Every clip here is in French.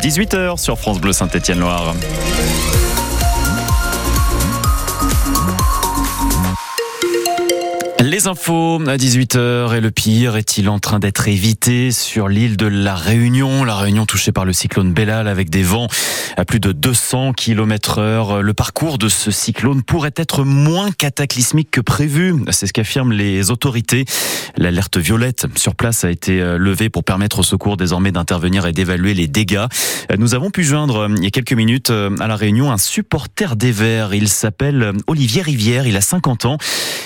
18h sur France Bleu Saint-Étienne-Loire. Les infos à 18h et le pire est-il en train d'être évité sur l'île de la Réunion? La Réunion touchée par le cyclone Bellal avec des vents à plus de 200 km heure. Le parcours de ce cyclone pourrait être moins cataclysmique que prévu. C'est ce qu'affirment les autorités. L'alerte violette sur place a été euh, levée pour permettre aux secours désormais d'intervenir et d'évaluer les dégâts. Nous avons pu joindre il y a quelques minutes euh, à la Réunion un supporter des Verts. Il s'appelle Olivier Rivière. Il a 50 ans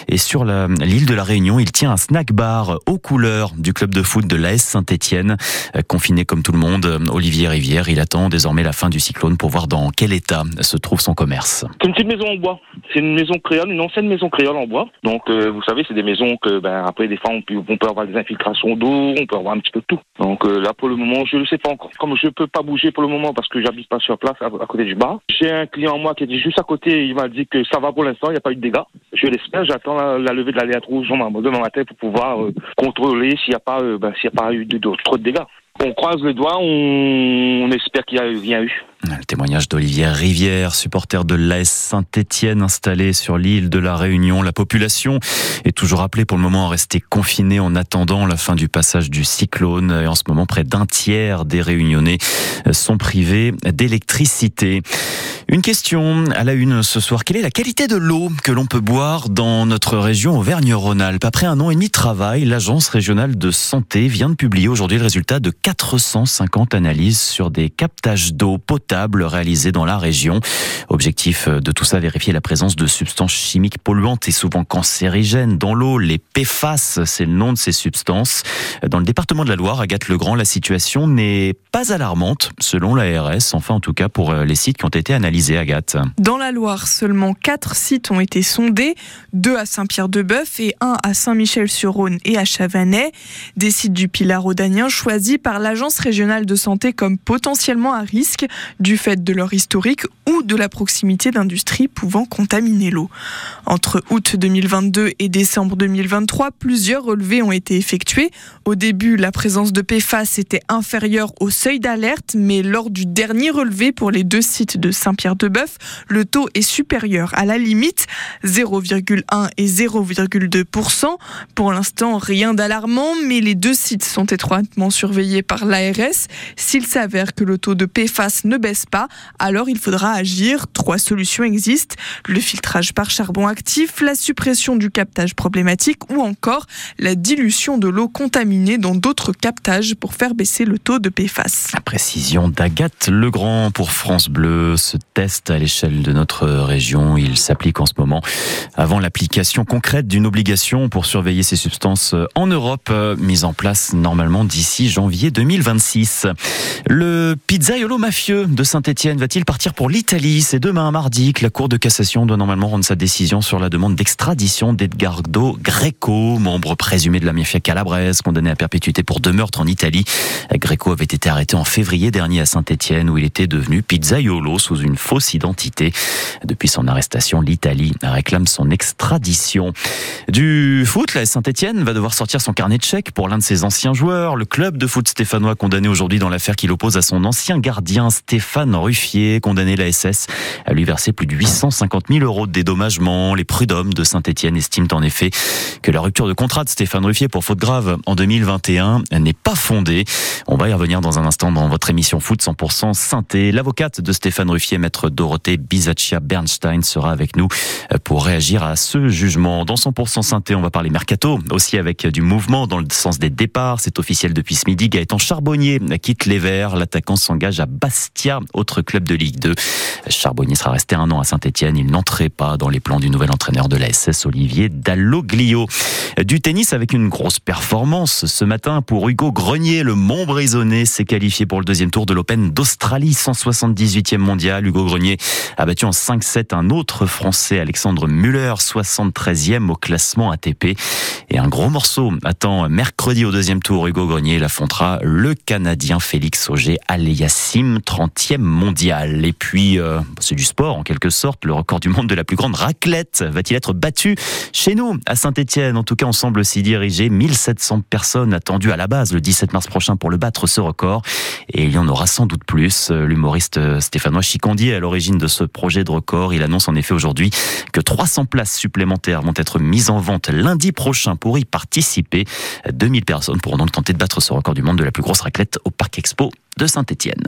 et sur l'île de la Réunion. Il tient un snack bar aux couleurs du club de foot de l'AS Saint-Etienne. Euh, confiné comme tout le monde, Olivier Rivière, il attend désormais la fin du cyclone pour voir dans quel état se trouve son commerce. C'est une petite maison en bois. C'est une maison créole, une ancienne maison créole en bois. Donc, euh, vous savez, c'est des maisons que, ben, après, des fois, on peut, avoir des infiltrations d'eau, on peut avoir un petit peu de tout. Donc, euh, là, pour le moment, je ne sais pas encore. Comme je ne peux pas bouger pour le moment parce que j'habite pas sur place, à, côté du bar, j'ai un client, moi, qui est juste à côté. Il m'a dit que ça va pour l'instant, il n'y a pas eu de dégâts. Je l'espère. J'attends la, levée de l'aléa rouge demain matin pour pouvoir euh, contrôler s'il n'y a pas, ben, s'il n'y a pas eu trop de dégâts. On croise les doigts, on, espère qu'il n'y a rien eu. Le témoignage d'Olivier Rivière, supporter de l'AS Saint-Étienne installé sur l'île de la Réunion. La population est toujours appelée pour le moment à rester confinée en attendant la fin du passage du cyclone. Et en ce moment, près d'un tiers des Réunionnais sont privés d'électricité. Une question à la une ce soir. Quelle est la qualité de l'eau que l'on peut boire dans notre région Auvergne-Rhône-Alpes? Après un an et demi de travail, l'Agence régionale de santé vient de publier aujourd'hui le résultat de 450 analyses sur des captages d'eau potable réalisés dans la région. Objectif de tout ça, vérifier la présence de substances chimiques polluantes et souvent cancérigènes dans l'eau. Les PFAS, c'est le nom de ces substances. Dans le département de la Loire, Agathe Legrand, la situation n'est pas alarmante selon l'ARS, enfin en tout cas pour les sites qui ont été analysés Agathe. Dans la Loire, seulement 4 sites ont été sondés, 2 à Saint-Pierre-de-Bœuf et 1 à Saint-Michel-sur-Rhône et à Chavanais. Des sites du Pilar rhodanien choisis par l'Agence régionale de santé comme potentiellement à risque du fait de leur historique ou de la proximité d'industries pouvant contaminer l'eau. Entre août 2022 et décembre 2023, plusieurs relevés ont été effectués. Au début, la présence de PFAS était inférieure au seuil d'alerte, mais lors du dernier relevé pour les deux sites de Saint-Pierre de Bœuf, le taux est supérieur à la limite, 0,1 et 0,2%. Pour l'instant, rien d'alarmant, mais les deux sites sont étroitement surveillés par l'ARS. S'il s'avère que le taux de PFAS ne baisse pas, alors il faudra agir. Trois solutions existent. Le filtrage par charbon actif, la suppression du captage problématique ou encore la dilution de l'eau contaminée dans d'autres captages pour faire baisser le taux de PFAS. La précision d'Agathe Legrand pour France Bleu test à l'échelle de notre région. Il s'applique en ce moment avant l'application concrète d'une obligation pour surveiller ces substances en Europe, mise en place normalement d'ici janvier 2026. Le pizzaiolo mafieux de Saint-Etienne va-t-il partir pour l'Italie? C'est demain, mardi, que la Cour de cassation doit normalement rendre sa décision sur la demande d'extradition d'Edgardo Greco, membre présumé de la mafia calabraise, condamné à perpétuité pour deux meurtres en Italie. Greco avait été arrêté en février dernier à Saint-Etienne, où il était devenu pizzaiolo sous une fausse identité. Depuis son arrestation, l'Italie réclame son extradition. Du foot, la Saint-Etienne va devoir sortir son carnet de chèques pour l'un de ses anciens joueurs. Le club de foot stéphanois condamné aujourd'hui dans l'affaire qui l'oppose à son ancien gardien Stéphane Ruffier, condamné la SS à lui verser plus de 850 000 euros de dédommagement. Les prud'hommes de Saint-Etienne estiment en effet que la rupture de contrat de Stéphane Ruffier pour faute grave en 2021 n'est pas fondée. On va y revenir dans un instant dans votre émission Foot 100% Synthé. L'avocate de Stéphane Ruffier, maître Dorothée Bizaccia Bernstein sera avec nous pour réagir à ce jugement. Dans 100% synthé, on va parler mercato, aussi avec du mouvement dans le sens des départs. C'est officiel depuis ce midi. Gaëtan Charbonnier quitte les Verts. L'attaquant s'engage à Bastia, autre club de Ligue 2. Charbonnier sera resté un an à Saint-Etienne. Il n'entrait pas dans les plans du nouvel entraîneur de la SS, Olivier Dalloglio. Du tennis avec une grosse performance ce matin pour Hugo Grenier. Le Montbrisonnais s'est qualifié pour le deuxième tour de l'Open d'Australie, 178e mondial. Hugo Grenier a battu en 5-7 un autre Français, Alexandre Muller, 73e au classement ATP. Et un gros morceau attend mercredi au deuxième tour. Hugo Grenier l'affrontera le Canadien Félix Auger-Aliassime, 30 mondial. Et puis, euh, bah, c'est du sport en quelque sorte. Le record du monde de la plus grande raclette va-t-il être battu chez nous, à Saint-Etienne En tout cas, on semble s'y diriger. 1700 personnes attendues à la base le 17 mars prochain pour le battre, ce record. Et il y en aura sans doute plus. Euh, l'humoriste euh, Stéphanois Chicondi est à l'origine de ce projet de record. Il annonce en effet aujourd'hui que 300 places supplémentaires vont être mises en vente lundi prochain pour y participer. Euh, 2000 personnes pourront donc tenter de battre ce record du monde de la plus grosse raclette au Parc Expo de Saint-Étienne.